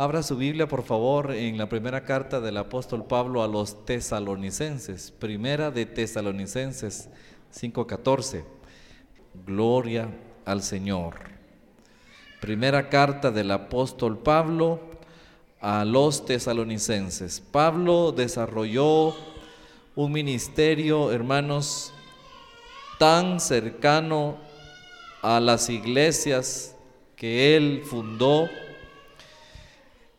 Abra su Biblia, por favor, en la primera carta del apóstol Pablo a los tesalonicenses. Primera de Tesalonicenses 5:14. Gloria al Señor. Primera carta del apóstol Pablo a los tesalonicenses. Pablo desarrolló un ministerio, hermanos, tan cercano a las iglesias que él fundó.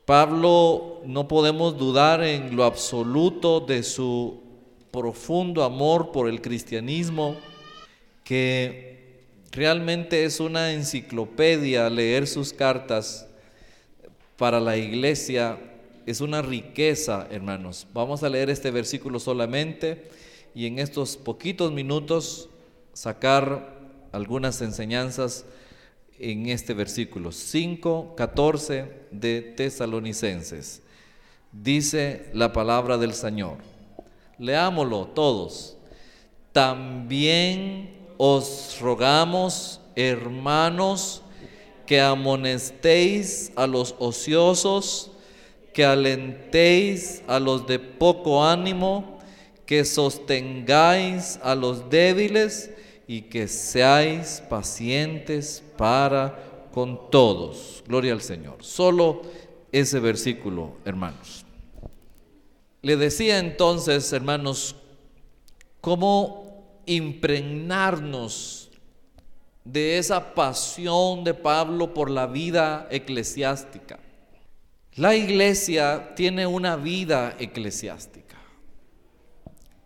Pablo no podemos dudar en lo absoluto de su profundo amor por el cristianismo, que realmente es una enciclopedia leer sus cartas para la iglesia, es una riqueza, hermanos. Vamos a leer este versículo solamente y en estos poquitos minutos sacar algunas enseñanzas en este versículo 5, 14 de Tesalonicenses. Dice la palabra del Señor. Leámoslo todos. También os rogamos, hermanos, que amonestéis a los ociosos, que alentéis a los de poco ánimo, que sostengáis a los débiles y que seáis pacientes para con todos. Gloria al Señor. Solo ese versículo, hermanos. Le decía entonces, hermanos, cómo impregnarnos de esa pasión de Pablo por la vida eclesiástica. La iglesia tiene una vida eclesiástica.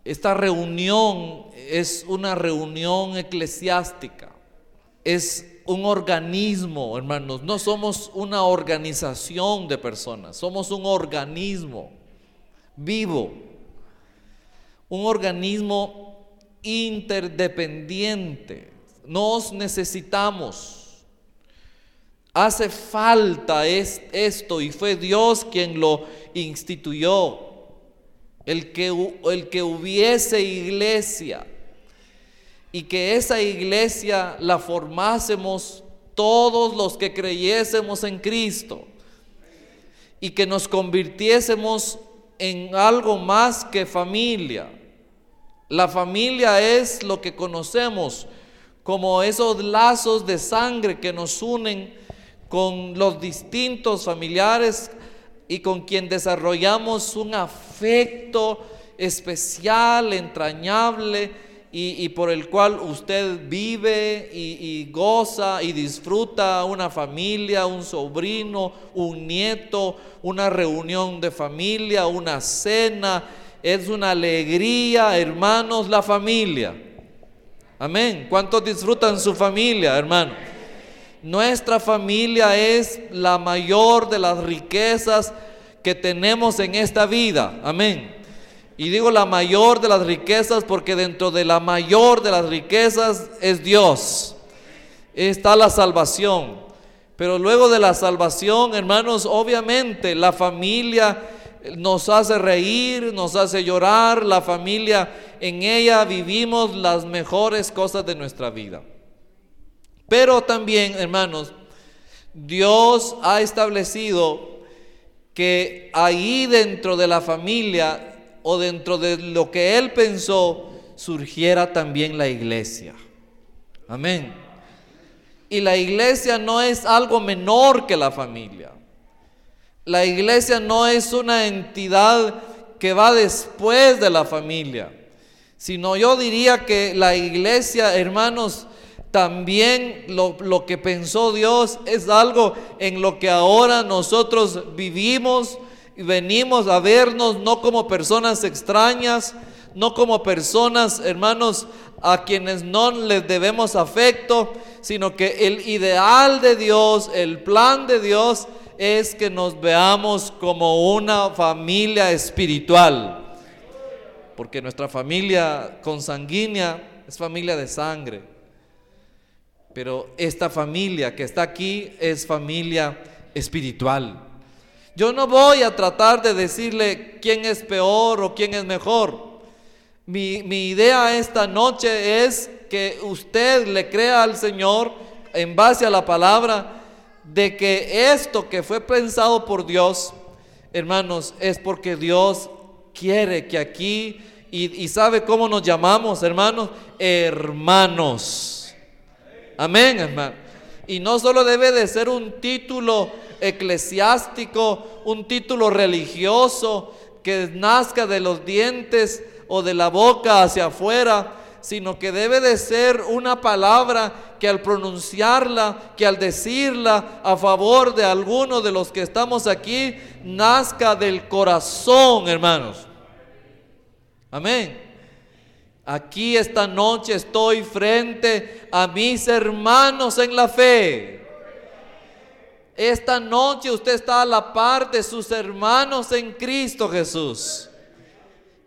Esta reunión es una reunión eclesiástica, es un organismo, hermanos, no somos una organización de personas, somos un organismo vivo, un organismo interdependiente. Nos necesitamos. Hace falta esto y fue Dios quien lo instituyó el que, el que hubiese iglesia y que esa iglesia la formásemos todos los que creyésemos en Cristo y que nos convirtiésemos en algo más que familia. La familia es lo que conocemos como esos lazos de sangre que nos unen con los distintos familiares y con quien desarrollamos un afecto especial, entrañable, y, por el cual usted vive y, y, goza y disfruta una familia, un sobrino, un nieto, una reunión de familia, una cena. Es una alegría, hermanos, la familia. Amén. ¿Cuántos disfrutan su familia, hermano? Nuestra familia es la mayor de las riquezas que tenemos en esta vida. Amén. Y digo la mayor de las riquezas porque dentro de la mayor de las riquezas es Dios. Está la salvación. Pero luego de la salvación, hermanos, obviamente la familia nos hace reír, nos hace llorar. La familia, en ella vivimos las mejores cosas de nuestra vida. Pero también, hermanos, Dios ha establecido que ahí dentro de la familia o dentro de lo que Él pensó, surgiera también la iglesia. Amén. Y la iglesia no es algo menor que la familia. La iglesia no es una entidad que va después de la familia, sino yo diría que la iglesia, hermanos, también lo, que pensó Dios es algo en lo que ahora nosotros vivimos y venimos a vernos no como personas extrañas, no como personas, hermanos, a quienes no les debemos afecto, sino que el ideal de Dios, el plan de Dios es que nos veamos como una familia espiritual. Porque nuestra familia consanguínea es familia de sangre. Pero esta familia que está aquí es familia espiritual. Yo no voy a tratar de decirle quién es peor o quién es mejor. Mi, idea esta noche es que usted le crea al Señor en base a la palabra de que esto que fue pensado por Dios, hermanos, es porque Dios quiere que aquí, y, sabe cómo nos llamamos, hermanos, hermanos. Amén, hermano. Y no solo debe de ser un título eclesiástico, un título religioso que nazca de los dientes o de la boca hacia afuera, sino que debe de ser una palabra que al pronunciarla, que al decirla a favor de alguno de los que estamos aquí, nazca del corazón, hermanos. Amén. Aquí esta noche estoy frente a mis hermanos en la fe. Esta noche usted está a la par de sus hermanos en Cristo Jesús.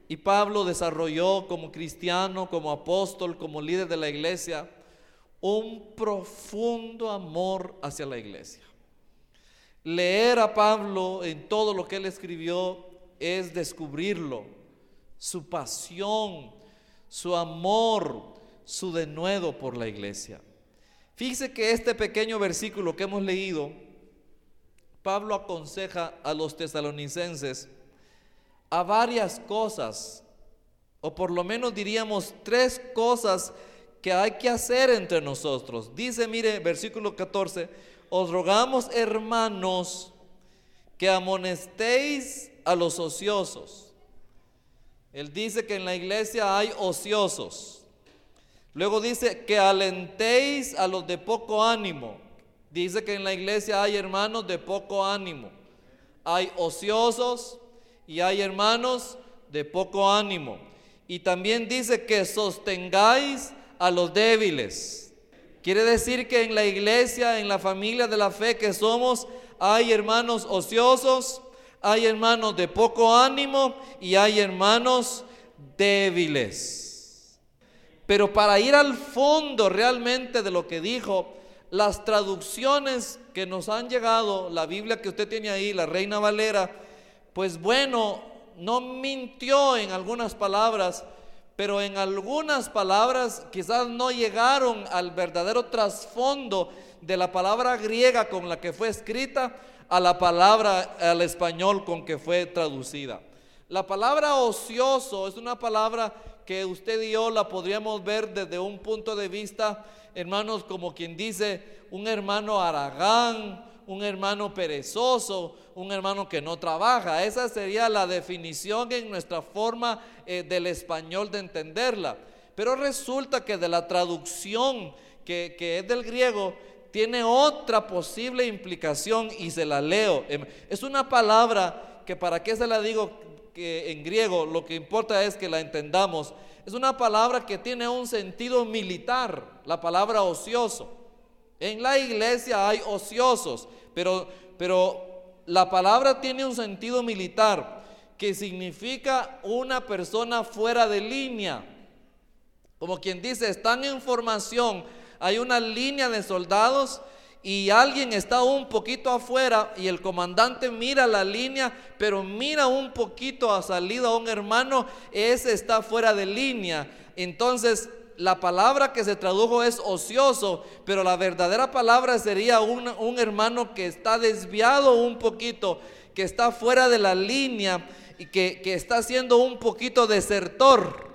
Y Pablo desarrolló como cristiano, como apóstol, como líder de la iglesia, un profundo amor hacia la iglesia. Leer a Pablo en todo lo que él escribió es descubrirlo, su pasión, su amor, su denuedo por la iglesia. Fíjese que este pequeño versículo que hemos leído, Pablo aconseja a los tesalonicenses a varias cosas, o por lo menos diríamos tres cosas que hay que hacer entre nosotros. Dice, mire, versículo 14, os rogamos hermanos que amonestéis a los ociosos. Él dice que en la iglesia hay ociosos. Luego dice que alentéis a los de poco ánimo. Dice que en la iglesia hay hermanos de poco ánimo. Hay ociosos, y hay hermanos de poco ánimo. Y también dice que sostengáis a los débiles. Quiere decir que en la iglesia, en la familia de la fe que somos, hay hermanos ociosos, hay hermanos de poco ánimo y hay hermanos débiles. Pero para ir al fondo realmente de lo que dijo, las traducciones que nos han llegado, la Biblia que usted tiene ahí, la Reina Valera, pues bueno, no mintió en algunas palabras, pero en algunas palabras quizás no llegaron al verdadero trasfondo de la palabra griega con la que fue escrita a la palabra al español con que fue traducida. La palabra ocioso es una palabra que usted y yo la podríamos ver desde un punto de vista, hermanos, como quien dice, un hermano aragán, un hermano perezoso, un hermano que no trabaja. Esa sería la definición en nuestra forma eh, del español de entenderla. Pero resulta que de la traducción que, que es del griego, tiene otra posible implicación y se la leo. Em, es una palabra que para qué se la digo que en griego, lo que importa es que la entendamos. Es una palabra que tiene un sentido militar, la palabra ocioso. En la iglesia hay ociosos, pero, pero la palabra tiene un sentido militar que significa una persona fuera de línea. Como quien dice, están en formación, hay una línea de soldados y alguien está un poquito afuera y el comandante mira la línea, pero mira un poquito a salida a un hermano, ese está fuera de línea. Entonces la palabra que se tradujo es ocioso, pero la verdadera palabra sería un, hermano que está desviado un poquito, que está fuera de la línea y que, que está siendo un poquito desertor.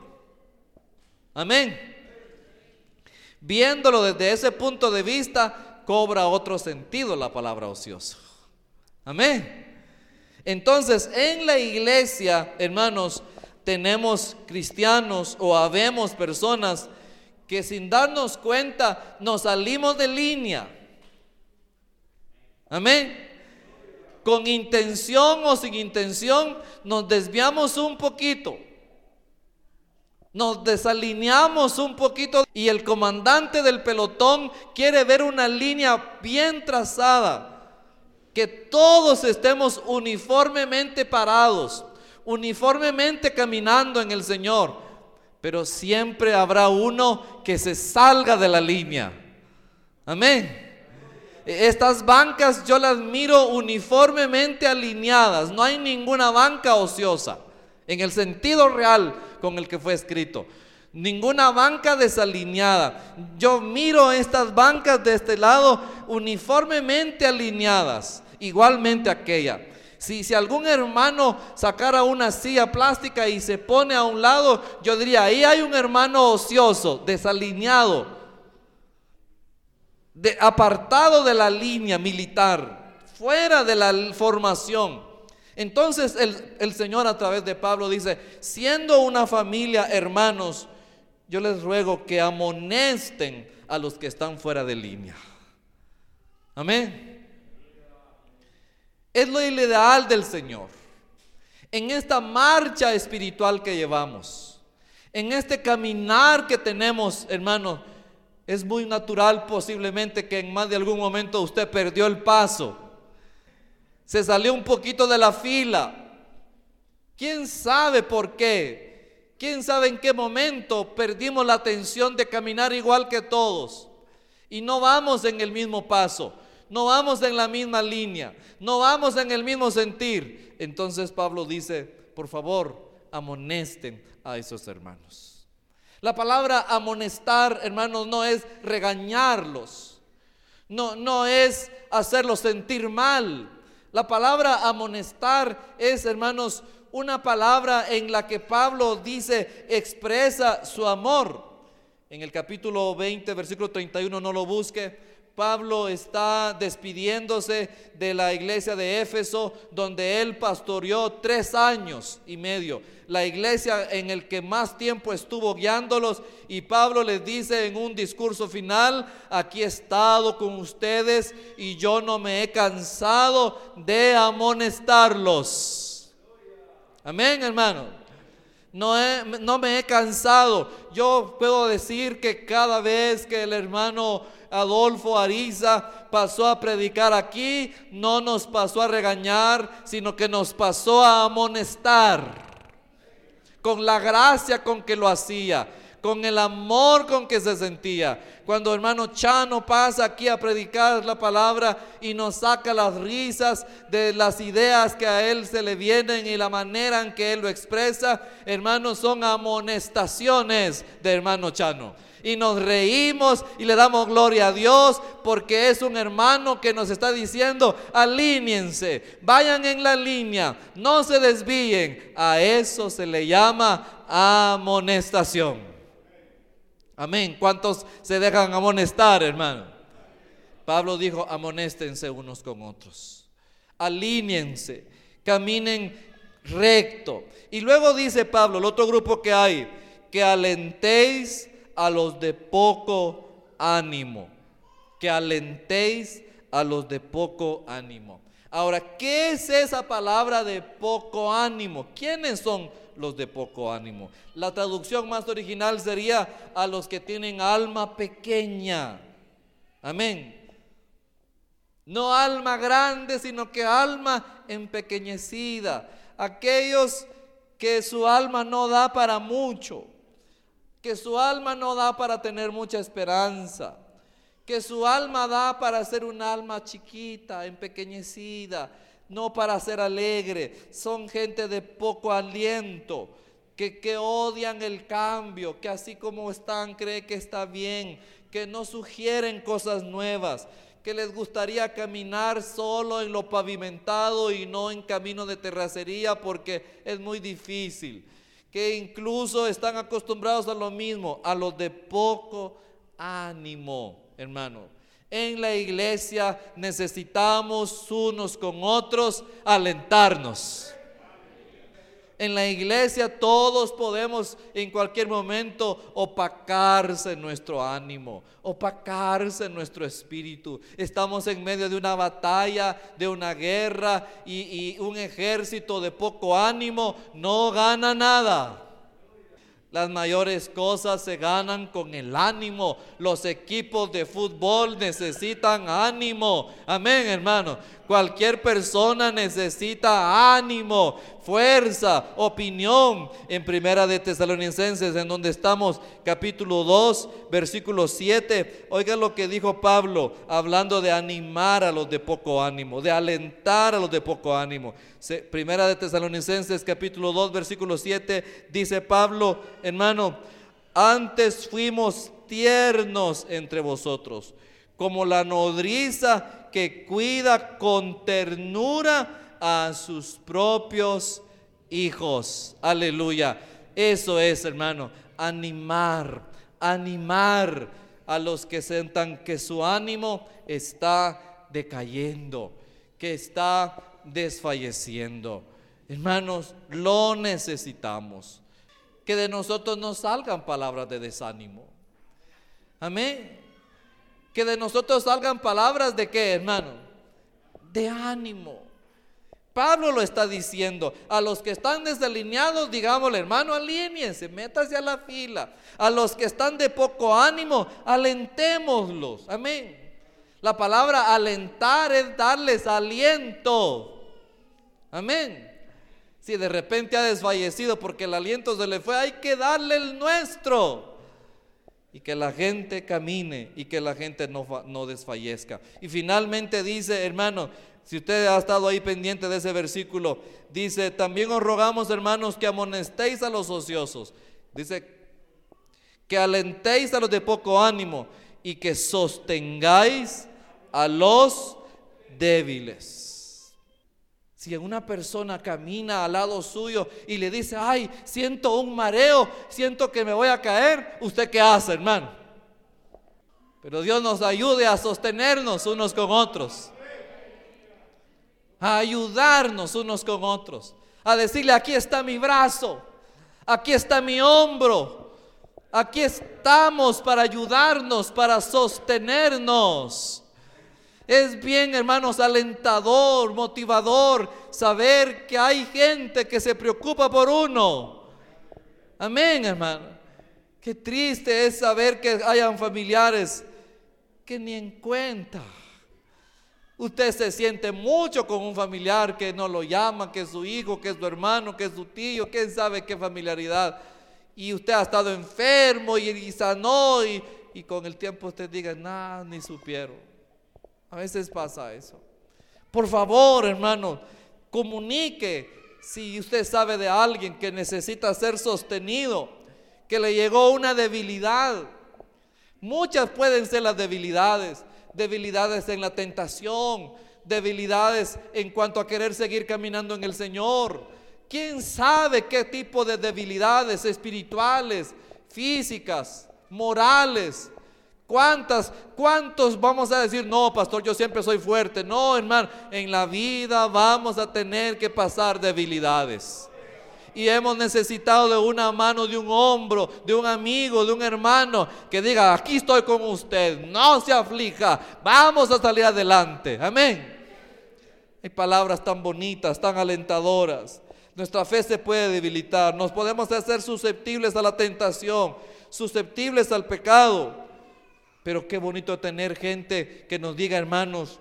Amén. Viéndolo desde ese punto de vista, cobra otro sentido la palabra ocioso. Amén. Entonces, en la iglesia, hermanos, tenemos cristianos o habemos personas que sin darnos cuenta nos salimos de línea. Amén. Con intención o sin intención nos desviamos un poquito. Nos desalineamos un poquito y el comandante del pelotón quiere ver una línea bien trazada. Que todos estemos uniformemente parados uniformemente caminando en el Señor, pero siempre habrá uno que se salga de la línea. Amén. Estas bancas yo las miro uniformemente alineadas, no hay ninguna banca ociosa en el sentido real con el que fue escrito. Ninguna banca desalineada. Yo miro estas bancas de este lado uniformemente alineadas, igualmente aquella. Si, si algún hermano sacara una silla plástica y se pone a un lado, yo diría, ahí hay un hermano ocioso, desalineado, de, apartado de la línea militar, fuera de la formación. Entonces el, el Señor a través de Pablo dice, siendo una familia, hermanos, yo les ruego que amonesten a los que están fuera de línea. Amén. Es lo ideal del Señor. En esta marcha espiritual que llevamos, en este caminar que tenemos, hermano, es muy natural posiblemente que en más de algún momento usted perdió el paso. Se salió un poquito de la fila. ¿Quién sabe por qué? ¿Quién sabe en qué momento perdimos la atención de caminar igual que todos? Y no vamos en el mismo paso, no vamos en la misma línea, no vamos en el mismo sentir. Entonces Pablo dice, por favor, amonesten a esos hermanos. La palabra amonestar, hermanos, no es regañarlos, no, no es hacerlos sentir mal. La palabra amonestar es, hermanos, una palabra en la que Pablo dice, expresa su amor. En el capítulo 20, versículo 31, no lo busque. Pablo está despidiéndose de la iglesia de Éfeso, donde él pastoreó tres años y medio. La iglesia en el que más tiempo estuvo guiándolos. Y Pablo les dice en un discurso final, aquí he estado con ustedes y yo no me he cansado de amonestarlos. Amén, hermano. No, no me he cansado. Yo puedo decir que cada vez que el hermano Adolfo Ariza pasó a predicar aquí, no nos pasó a regañar, sino que nos pasó a amonestar. Con la gracia con que lo hacía con el amor con que se sentía. Cuando hermano Chano pasa aquí a predicar la palabra y nos saca las risas de las ideas que a él se le vienen y la manera en que él lo expresa, hermanos, son amonestaciones de hermano Chano y nos reímos y le damos gloria a Dios porque es un hermano que nos está diciendo, alíñense, vayan en la línea, no se desvíen. A eso se le llama amonestación. Amén. ¿Cuántos se dejan amonestar, hermano? Pablo dijo, amonéstense unos con otros. Alíñense, caminen recto. Y luego dice Pablo, el otro grupo que hay, que alentéis a los de poco ánimo. Que alentéis a los de poco ánimo. Ahora, ¿qué es esa palabra de poco ánimo? ¿Quiénes son los de poco ánimo. La traducción más original sería a los que tienen alma pequeña. Amén. No alma grande, sino que alma empequeñecida. Aquellos que su alma no da para mucho, que su alma no da para tener mucha esperanza, que su alma da para ser un alma chiquita, empequeñecida, no para ser alegre, son gente de poco aliento, que, que odian el cambio, que así como están cree que está bien, que no sugieren cosas nuevas, que les gustaría caminar solo en lo pavimentado y no en camino de terracería porque es muy difícil, que incluso están acostumbrados a lo mismo, a los de poco ánimo, hermano. En la iglesia necesitamos unos con otros alentarnos. En la iglesia todos podemos en cualquier momento opacarse nuestro ánimo, opacarse nuestro espíritu. Estamos en medio de una batalla, de una guerra y, y un ejército de poco ánimo no gana nada. Las mayores cosas se ganan con el ánimo. Los equipos de fútbol necesitan ánimo. Amén, hermano. Cualquier persona necesita ánimo, fuerza, opinión. En Primera de Tesalonicenses, en donde estamos, capítulo 2, versículo 7. Oiga lo que dijo Pablo, hablando de animar a los de poco ánimo, de alentar a los de poco ánimo. Primera de Tesalonicenses, capítulo 2, versículo 7, dice Pablo, hermano, Antes fuimos tiernos entre vosotros, como la nodriza que cuida con ternura a sus propios hijos. Aleluya. Eso es, hermano, animar, animar a los que sientan que su ánimo está decayendo, que está desfalleciendo. Hermanos, lo necesitamos. Que de nosotros no salgan palabras de desánimo. Amén. Que de nosotros salgan palabras de qué, hermano? De ánimo. Pablo lo está diciendo. A los que están desalineados, digámosle, hermano, alíñense, métase a la fila. A los que están de poco ánimo, alentémoslos. Amén. La palabra alentar es darles aliento. Amén. Si de repente ha desfallecido porque el aliento se le fue, hay que darle el nuestro. Y que la gente camine y que la gente no, no desfallezca. Y finalmente dice, hermano, si usted ha estado ahí pendiente de ese versículo, dice, también os rogamos, hermanos, que amonestéis a los ociosos. Dice, que alentéis a los de poco ánimo y que sostengáis a los débiles. Si una persona camina al lado suyo y le dice, ay, siento un mareo, siento que me voy a caer, ¿usted qué hace, hermano? Pero Dios nos ayude a sostenernos unos con otros a ayudarnos unos con otros, a decirle, aquí está mi brazo, aquí está mi hombro, aquí estamos para ayudarnos, para sostenernos. Es bien, hermanos, alentador, motivador saber que hay gente que se preocupa por uno. Amén, hermano. Qué triste es saber que hayan familiares que ni en cuenta Usted se siente mucho con un familiar que no lo llama, que es su hijo, que es su hermano, que es su tío, quién sabe qué familiaridad. Y usted ha estado enfermo y, sanó y, y, con el tiempo usted diga, nada, ni supieron. A veces pasa eso. Por favor, hermano, comunique si usted sabe de alguien que necesita ser sostenido, que le llegó una debilidad. Muchas pueden ser las debilidades debilidades en la tentación, debilidades en cuanto a querer seguir caminando en el Señor. ¿Quién sabe qué tipo de debilidades espirituales, físicas, morales? ¿Cuántas, cuántos vamos a decir, no, pastor, yo siempre soy fuerte? No, hermano, en la vida vamos a tener que pasar debilidades y hemos necesitado de una mano, de un hombro, de un amigo, de un hermano que diga, aquí estoy con usted, no se aflija, vamos a salir adelante. Amén. Hay palabras tan bonitas, tan alentadoras. Nuestra fe se puede debilitar, nos podemos hacer susceptibles a la tentación, susceptibles al pecado. Pero qué bonito tener gente que nos diga, hermanos,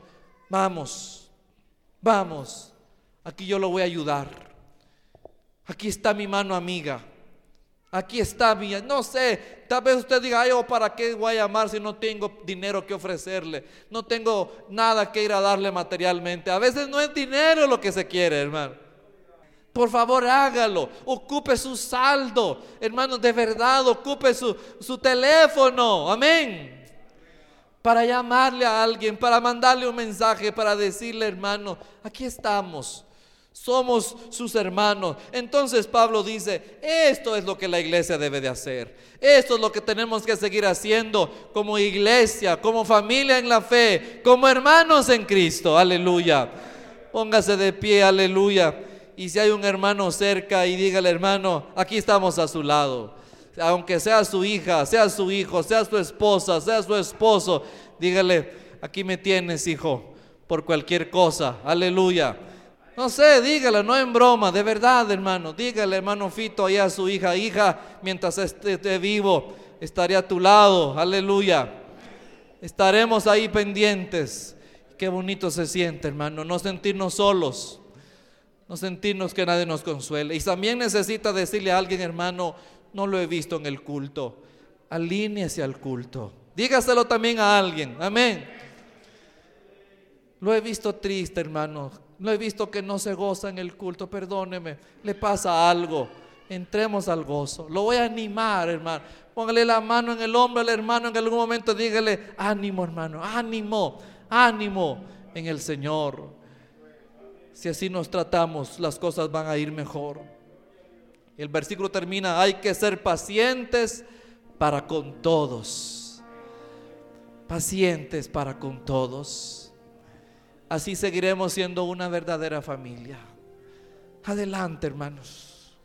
vamos, vamos, aquí yo lo voy a ayudar. Aquí está mi mano amiga. Aquí está mi, no sé, tal vez usted diga, ay, oh, ¿para qué voy a llamar si no tengo dinero que ofrecerle? No tengo nada que ir a darle materialmente. A veces no es dinero lo que se quiere, hermano. Por favor, hágalo. Ocupe su saldo. Hermano, de verdad, ocupe su, su teléfono. Amén. Para llamarle a alguien, para mandarle un mensaje, para decirle, hermano, aquí estamos. Somos sus hermanos. Entonces Pablo dice, esto es lo que la iglesia debe de hacer. Esto es lo que tenemos que seguir haciendo como iglesia, como familia en la fe, como hermanos en Cristo. Aleluya. Póngase de pie, aleluya. Y si hay un hermano cerca y dígale, hermano, aquí estamos a su lado. Aunque sea su hija, sea su hijo, sea su esposa, sea su esposo, dígale, aquí me tienes, hijo, por cualquier cosa. Aleluya. No sé, dígale, no en broma, de verdad, hermano. Dígale, hermano Fito, ahí a su hija, hija, mientras esté, vivo, estaré a tu lado. Aleluya. Estaremos ahí pendientes. Qué bonito se siente, hermano, no sentirnos solos, no sentirnos que nadie nos consuele. Y también necesita decirle a alguien, hermano, no lo he visto en el culto. Alíñese al culto. Dígaselo también a alguien. Amén. Lo he visto triste, hermano. Lo he visto que no se goza en el culto. Perdóneme, le pasa algo. Entremos al gozo. Lo voy a animar, hermano. Póngale la mano en el hombro al hermano en algún momento. Dígale, ánimo, hermano, ánimo, ánimo en el Señor. Si así nos tratamos, las cosas van a ir mejor. El versículo termina, hay que ser pacientes para con todos. Pacientes para con todos. Así seguiremos siendo una verdadera familia. Adelante, hermanos.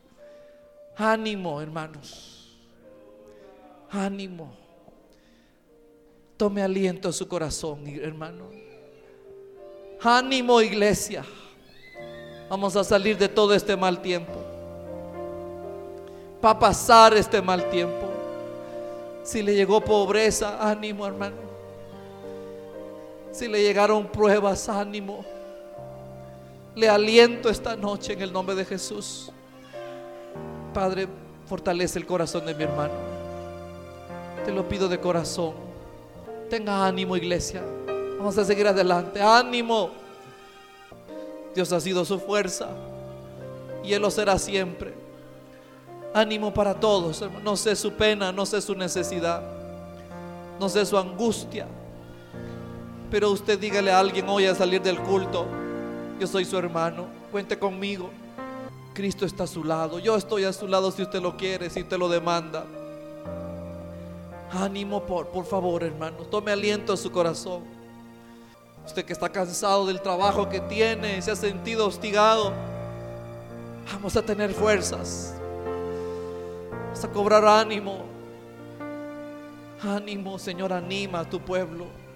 Ánimo, hermanos. Ánimo. Tome aliento a su corazón, hermano. Ánimo, iglesia. Vamos a salir de todo este mal tiempo. Para pasar este mal tiempo. Si le llegó pobreza, ánimo, hermano. Si le llegaron pruebas, ánimo. Le aliento esta noche en el nombre de Jesús. Padre, fortalece el corazón de mi hermano. Te lo pido de corazón. Tenga ánimo, iglesia. Vamos a seguir adelante. Ánimo. Dios ha sido su fuerza y Él lo será siempre. Ánimo para todos. No sé su pena, no sé su necesidad, no sé su angustia. Pero usted dígale a alguien hoy a salir del culto, yo soy su hermano, cuente conmigo. Cristo está a su lado, yo estoy a su lado si usted lo quiere, si usted lo demanda. Ánimo por, por favor, hermano, tome aliento a su corazón. Usted que está cansado del trabajo que tiene, se ha sentido hostigado, vamos a tener fuerzas. Vamos a cobrar ánimo. Ánimo, Señor, anima a tu pueblo.